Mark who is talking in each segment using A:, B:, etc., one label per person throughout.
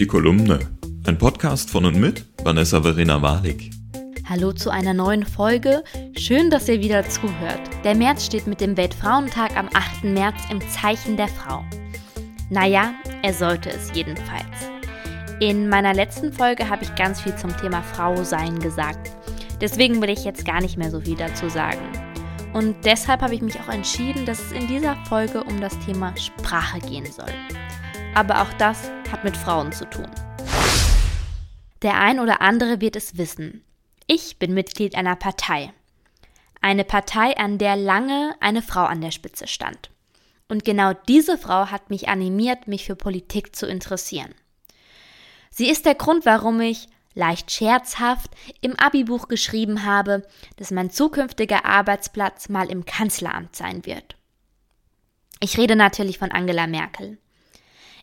A: Die Kolumne. Ein Podcast von und mit Vanessa Verena Walik.
B: Hallo zu einer neuen Folge. Schön, dass ihr wieder zuhört. Der März steht mit dem Weltfrauentag am 8. März im Zeichen der Frau. Naja, er sollte es jedenfalls. In meiner letzten Folge habe ich ganz viel zum Thema Frau sein gesagt. Deswegen will ich jetzt gar nicht mehr so viel dazu sagen. Und deshalb habe ich mich auch entschieden, dass es in dieser Folge um das Thema Sprache gehen soll. Aber auch das hat mit Frauen zu tun. Der ein oder andere wird es wissen. Ich bin Mitglied einer Partei. Eine Partei, an der lange eine Frau an der Spitze stand. Und genau diese Frau hat mich animiert, mich für Politik zu interessieren. Sie ist der Grund, warum ich leicht scherzhaft im Abi-Buch geschrieben habe, dass mein zukünftiger Arbeitsplatz mal im Kanzleramt sein wird. Ich rede natürlich von Angela Merkel.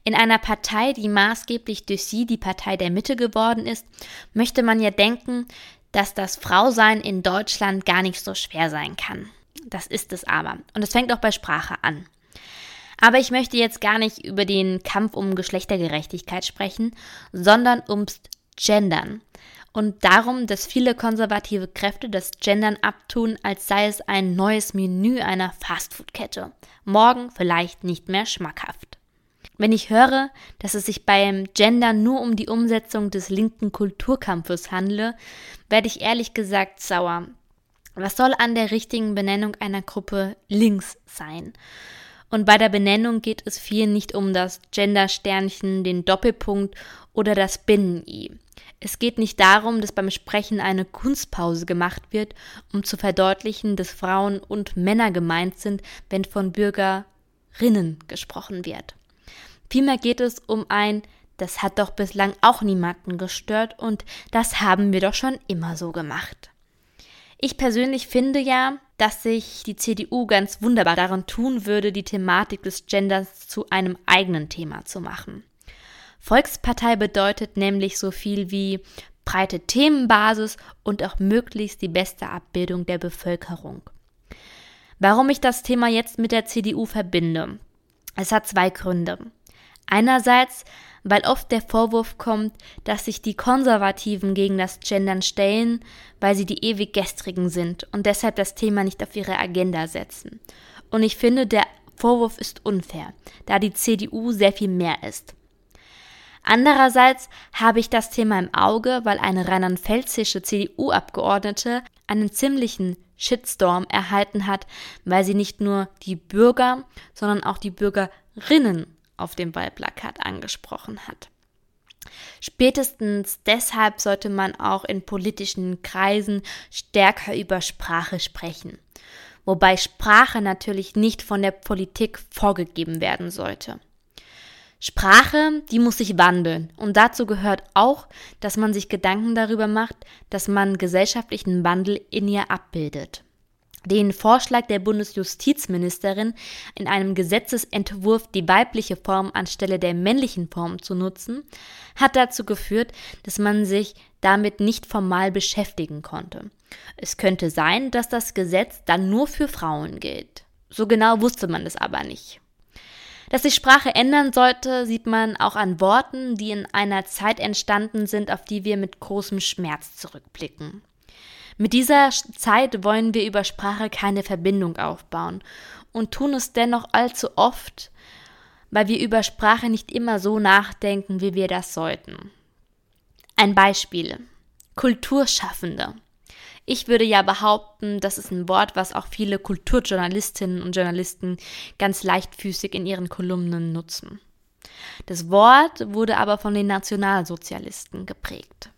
B: In einer Partei, die maßgeblich durch sie die Partei der Mitte geworden ist, möchte man ja denken, dass das Frausein in Deutschland gar nicht so schwer sein kann. Das ist es aber. Und es fängt auch bei Sprache an. Aber ich möchte jetzt gar nicht über den Kampf um Geschlechtergerechtigkeit sprechen, sondern ums Gendern. Und darum, dass viele konservative Kräfte das Gendern abtun, als sei es ein neues Menü einer Fastfood-Kette. Morgen vielleicht nicht mehr schmackhaft. Wenn ich höre, dass es sich beim Gendern nur um die Umsetzung des linken Kulturkampfes handle, werde ich ehrlich gesagt sauer. Was soll an der richtigen Benennung einer Gruppe links sein? Und bei der Benennung geht es viel nicht um das Gendersternchen, den Doppelpunkt oder das Binnen-I. Es geht nicht darum, dass beim Sprechen eine Kunstpause gemacht wird, um zu verdeutlichen, dass Frauen und Männer gemeint sind, wenn von Bürgerinnen gesprochen wird. Vielmehr geht es um ein, das hat doch bislang auch niemanden gestört und das haben wir doch schon immer so gemacht. Ich persönlich finde ja, dass sich die CDU ganz wunderbar daran tun würde, die Thematik des Genders zu einem eigenen Thema zu machen. Volkspartei bedeutet nämlich so viel wie breite Themenbasis und auch möglichst die beste Abbildung der Bevölkerung. Warum ich das Thema jetzt mit der CDU verbinde? Es hat zwei Gründe. Einerseits, weil oft der Vorwurf kommt, dass sich die Konservativen gegen das Gendern stellen, weil sie die ewig Gestrigen sind und deshalb das Thema nicht auf ihre Agenda setzen. Und ich finde, der Vorwurf ist unfair, da die CDU sehr viel mehr ist. Andererseits habe ich das Thema im Auge, weil eine rheinland-pfälzische CDU-Abgeordnete einen ziemlichen Shitstorm erhalten hat, weil sie nicht nur die Bürger, sondern auch die Bürgerinnen auf dem Wahlplakat angesprochen hat. Spätestens deshalb sollte man auch in politischen Kreisen stärker über Sprache sprechen, wobei Sprache natürlich nicht von der Politik vorgegeben werden sollte. Sprache, die muss sich wandeln. Und dazu gehört auch, dass man sich Gedanken darüber macht, dass man gesellschaftlichen Wandel in ihr abbildet. Den Vorschlag der Bundesjustizministerin, in einem Gesetzesentwurf die weibliche Form anstelle der männlichen Form zu nutzen, hat dazu geführt, dass man sich damit nicht formal beschäftigen konnte. Es könnte sein, dass das Gesetz dann nur für Frauen gilt. So genau wusste man es aber nicht. Dass sich Sprache ändern sollte, sieht man auch an Worten, die in einer Zeit entstanden sind, auf die wir mit großem Schmerz zurückblicken. Mit dieser Zeit wollen wir über Sprache keine Verbindung aufbauen und tun es dennoch allzu oft, weil wir über Sprache nicht immer so nachdenken, wie wir das sollten. Ein Beispiel. Kulturschaffende. Ich würde ja behaupten, das ist ein Wort, was auch viele Kulturjournalistinnen und Journalisten ganz leichtfüßig in ihren Kolumnen nutzen. Das Wort wurde aber von den Nationalsozialisten geprägt.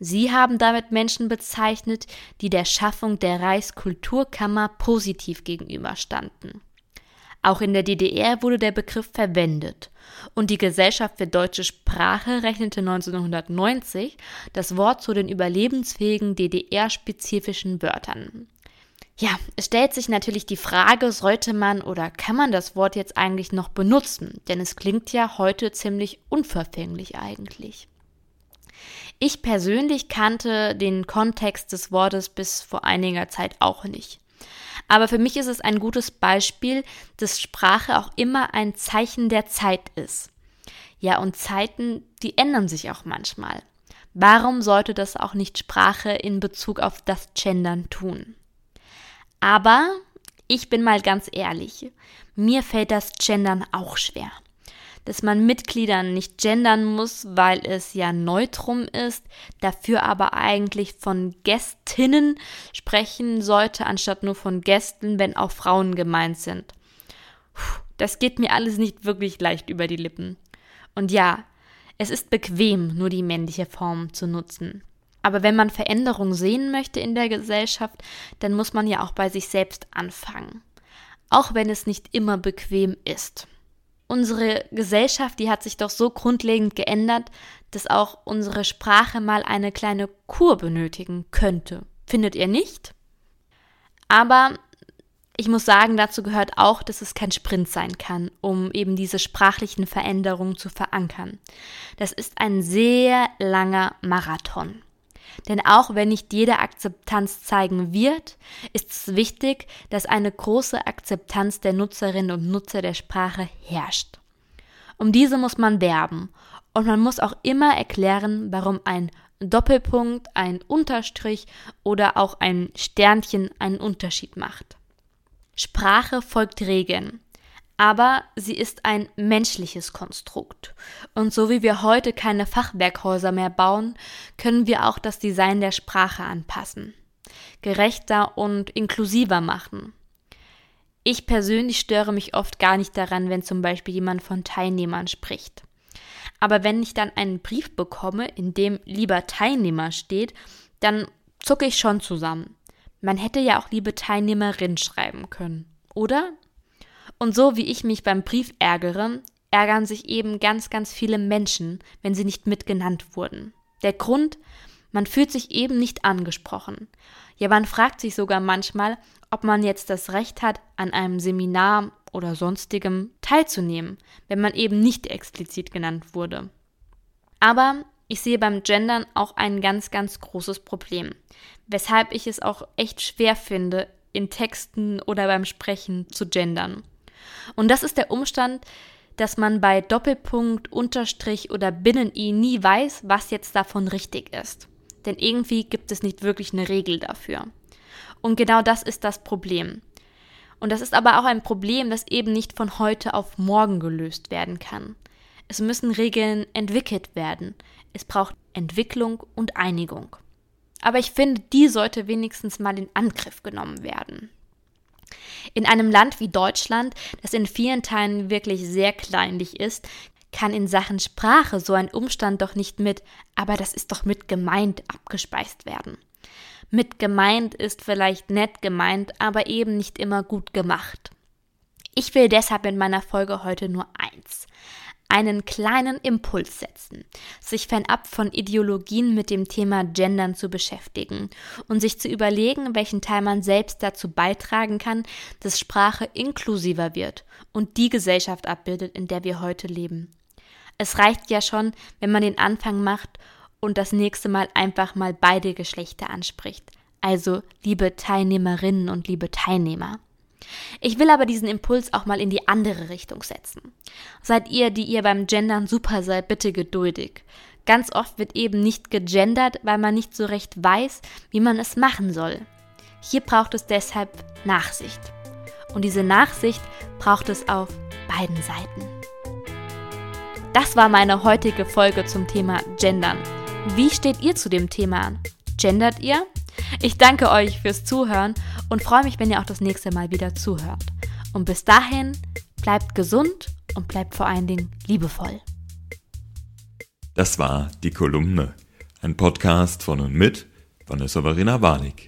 B: Sie haben damit Menschen bezeichnet, die der Schaffung der Reichskulturkammer positiv gegenüberstanden. Auch in der DDR wurde der Begriff verwendet und die Gesellschaft für deutsche Sprache rechnete 1990 das Wort zu den überlebensfähigen DDR-spezifischen Wörtern. Ja, es stellt sich natürlich die Frage, sollte man oder kann man das Wort jetzt eigentlich noch benutzen? Denn es klingt ja heute ziemlich unverfänglich eigentlich. Ich persönlich kannte den Kontext des Wortes bis vor einiger Zeit auch nicht. Aber für mich ist es ein gutes Beispiel, dass Sprache auch immer ein Zeichen der Zeit ist. Ja, und Zeiten, die ändern sich auch manchmal. Warum sollte das auch nicht Sprache in Bezug auf das Gendern tun? Aber ich bin mal ganz ehrlich, mir fällt das Gendern auch schwer. Dass man Mitgliedern nicht gendern muss, weil es ja Neutrum ist, dafür aber eigentlich von Gästinnen sprechen sollte, anstatt nur von Gästen, wenn auch Frauen gemeint sind. Das geht mir alles nicht wirklich leicht über die Lippen. Und ja, es ist bequem, nur die männliche Form zu nutzen. Aber wenn man Veränderung sehen möchte in der Gesellschaft, dann muss man ja auch bei sich selbst anfangen. Auch wenn es nicht immer bequem ist. Unsere Gesellschaft, die hat sich doch so grundlegend geändert, dass auch unsere Sprache mal eine kleine Kur benötigen könnte. Findet ihr nicht? Aber ich muss sagen, dazu gehört auch, dass es kein Sprint sein kann, um eben diese sprachlichen Veränderungen zu verankern. Das ist ein sehr langer Marathon. Denn auch wenn nicht jede Akzeptanz zeigen wird, ist es wichtig, dass eine große Akzeptanz der Nutzerinnen und Nutzer der Sprache herrscht. Um diese muss man werben und man muss auch immer erklären, warum ein Doppelpunkt, ein Unterstrich oder auch ein Sternchen einen Unterschied macht. Sprache folgt Regeln, aber sie ist ein menschliches Konstrukt. Und so wie wir heute keine Fachwerkhäuser mehr bauen, können wir auch das Design der Sprache anpassen, gerechter und inklusiver machen. Ich persönlich störe mich oft gar nicht daran, wenn zum Beispiel jemand von Teilnehmern spricht. Aber wenn ich dann einen Brief bekomme, in dem lieber Teilnehmer steht, dann zucke ich schon zusammen. Man hätte ja auch liebe Teilnehmerin schreiben können, oder? Und so wie ich mich beim Brief ärgere, ärgern sich eben ganz, ganz viele Menschen, wenn sie nicht mitgenannt wurden. Der Grund, man fühlt sich eben nicht angesprochen. Ja, man fragt sich sogar manchmal, ob man jetzt das Recht hat, an einem Seminar oder sonstigem teilzunehmen, wenn man eben nicht explizit genannt wurde. Aber ich sehe beim Gendern auch ein ganz, ganz großes Problem, weshalb ich es auch echt schwer finde, in Texten oder beim Sprechen zu gendern. Und das ist der Umstand, dass man bei Doppelpunkt, Unterstrich oder Binnen-I nie weiß, was jetzt davon richtig ist. Denn irgendwie gibt es nicht wirklich eine Regel dafür. Und genau das ist das Problem. Und das ist aber auch ein Problem, das eben nicht von heute auf morgen gelöst werden kann. Es müssen Regeln entwickelt werden. Es braucht Entwicklung und Einigung. Aber ich finde, die sollte wenigstens mal in Angriff genommen werden. In einem Land wie Deutschland, das in vielen Teilen wirklich sehr kleinlich ist, kann in Sachen Sprache so ein Umstand doch nicht mit, aber das ist doch mit gemeint abgespeist werden. Mit gemeint ist vielleicht nett gemeint, aber eben nicht immer gut gemacht. Ich will deshalb in meiner Folge heute nur eins einen kleinen Impuls setzen, sich fernab von Ideologien mit dem Thema Gendern zu beschäftigen und sich zu überlegen, welchen Teil man selbst dazu beitragen kann, dass Sprache inklusiver wird und die Gesellschaft abbildet, in der wir heute leben. Es reicht ja schon, wenn man den Anfang macht und das nächste Mal einfach mal beide Geschlechter anspricht. Also liebe Teilnehmerinnen und liebe Teilnehmer. Ich will aber diesen Impuls auch mal in die andere Richtung setzen. Seid ihr, die ihr beim Gendern super seid, bitte geduldig. Ganz oft wird eben nicht gegendert, weil man nicht so recht weiß, wie man es machen soll. Hier braucht es deshalb Nachsicht. Und diese Nachsicht braucht es auf beiden Seiten. Das war meine heutige Folge zum Thema Gendern. Wie steht ihr zu dem Thema? Gendert ihr? Ich danke euch fürs Zuhören und freue mich, wenn ihr auch das nächste Mal wieder zuhört. Und bis dahin, bleibt gesund und bleibt vor allen Dingen liebevoll.
A: Das war die Kolumne, ein Podcast von und mit Vanessa Verena Warnig.